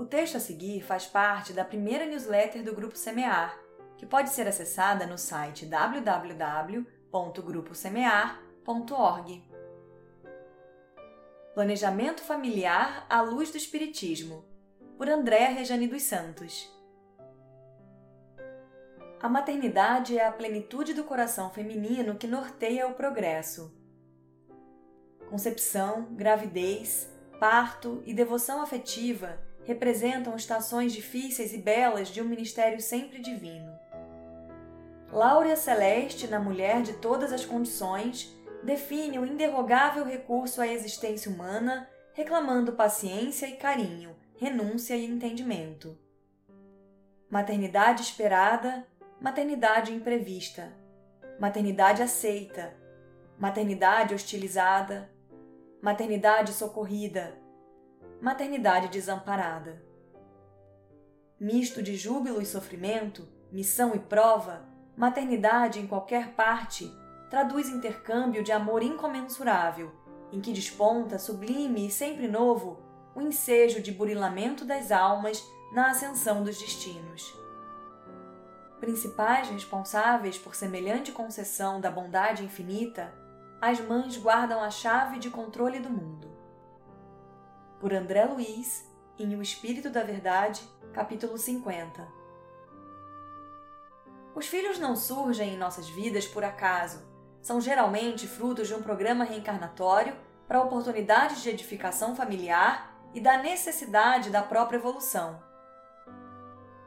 O texto a seguir faz parte da primeira newsletter do Grupo Semear, que pode ser acessada no site www.gruposemear.org. Planejamento Familiar à Luz do Espiritismo, por Andréa Rejane dos Santos. A maternidade é a plenitude do coração feminino que norteia o progresso. Concepção, gravidez, parto e devoção afetiva representam estações difíceis e belas de um ministério sempre divino. Láurea Celeste, na mulher de todas as condições, define o inderrogável recurso à existência humana, reclamando paciência e carinho, renúncia e entendimento. Maternidade esperada, maternidade imprevista, maternidade aceita, maternidade hostilizada, maternidade socorrida, maternidade desamparada. Misto de júbilo e sofrimento, missão e prova, maternidade em qualquer parte traduz intercâmbio de amor incomensurável, em que desponta, sublime e sempre novo, o ensejo de burilamento das almas na ascensão dos destinos. Principais responsáveis por semelhante concessão da bondade infinita, as mães guardam a chave de controle do mundo. Por André Luiz, em O Espírito da Verdade, capítulo 50. Os filhos não surgem em nossas vidas por acaso, são geralmente frutos de um programa reencarnatório para oportunidades de edificação familiar e da necessidade da própria evolução.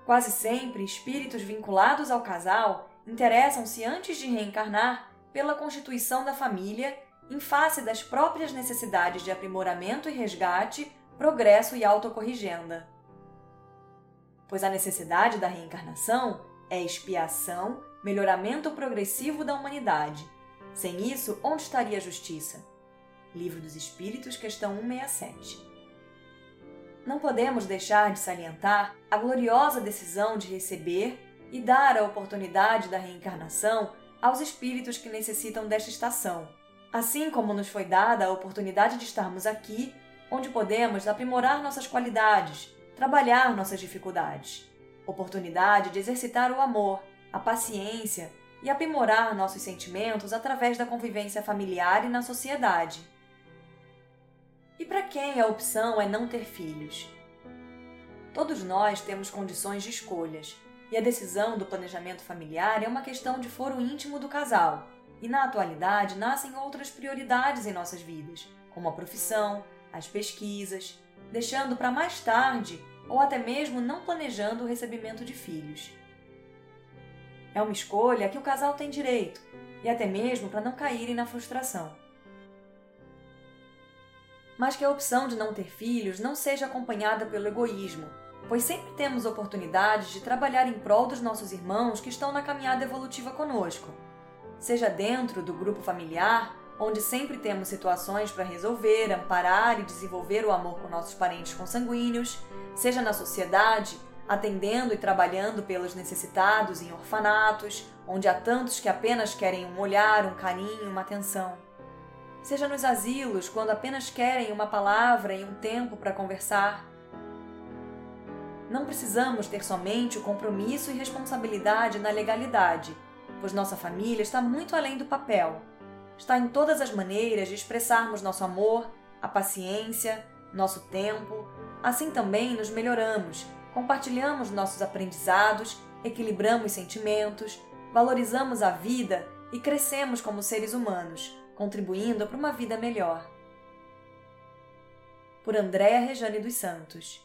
Quase sempre, espíritos vinculados ao casal interessam-se antes de reencarnar pela constituição da família em face das próprias necessidades de aprimoramento e resgate, progresso e autocorrigenda. Pois a necessidade da reencarnação é expiação, melhoramento progressivo da humanidade. Sem isso, onde estaria a justiça? Livro dos Espíritos, questão 167 não podemos deixar de salientar a gloriosa decisão de receber e dar a oportunidade da reencarnação aos espíritos que necessitam desta estação, assim como nos foi dada a oportunidade de estarmos aqui, onde podemos aprimorar nossas qualidades, trabalhar nossas dificuldades, oportunidade de exercitar o amor, a paciência e aprimorar nossos sentimentos através da convivência familiar e na sociedade. E para quem a opção é não ter filhos? Todos nós temos condições de escolhas, e a decisão do planejamento familiar é uma questão de foro íntimo do casal. E na atualidade nascem outras prioridades em nossas vidas, como a profissão, as pesquisas, deixando para mais tarde ou até mesmo não planejando o recebimento de filhos. É uma escolha que o casal tem direito, e até mesmo para não caírem na frustração mas que a opção de não ter filhos não seja acompanhada pelo egoísmo, pois sempre temos oportunidades de trabalhar em prol dos nossos irmãos que estão na caminhada evolutiva conosco. Seja dentro do grupo familiar, onde sempre temos situações para resolver, amparar e desenvolver o amor com nossos parentes consanguíneos, seja na sociedade, atendendo e trabalhando pelos necessitados em orfanatos, onde há tantos que apenas querem um olhar, um carinho, uma atenção seja nos asilos, quando apenas querem uma palavra e um tempo para conversar. Não precisamos ter somente o compromisso e responsabilidade na legalidade, pois nossa família está muito além do papel. Está em todas as maneiras de expressarmos nosso amor, a paciência, nosso tempo. Assim também nos melhoramos, compartilhamos nossos aprendizados, equilibramos sentimentos, valorizamos a vida e crescemos como seres humanos contribuindo para uma vida melhor. Por Andréa Rejane dos Santos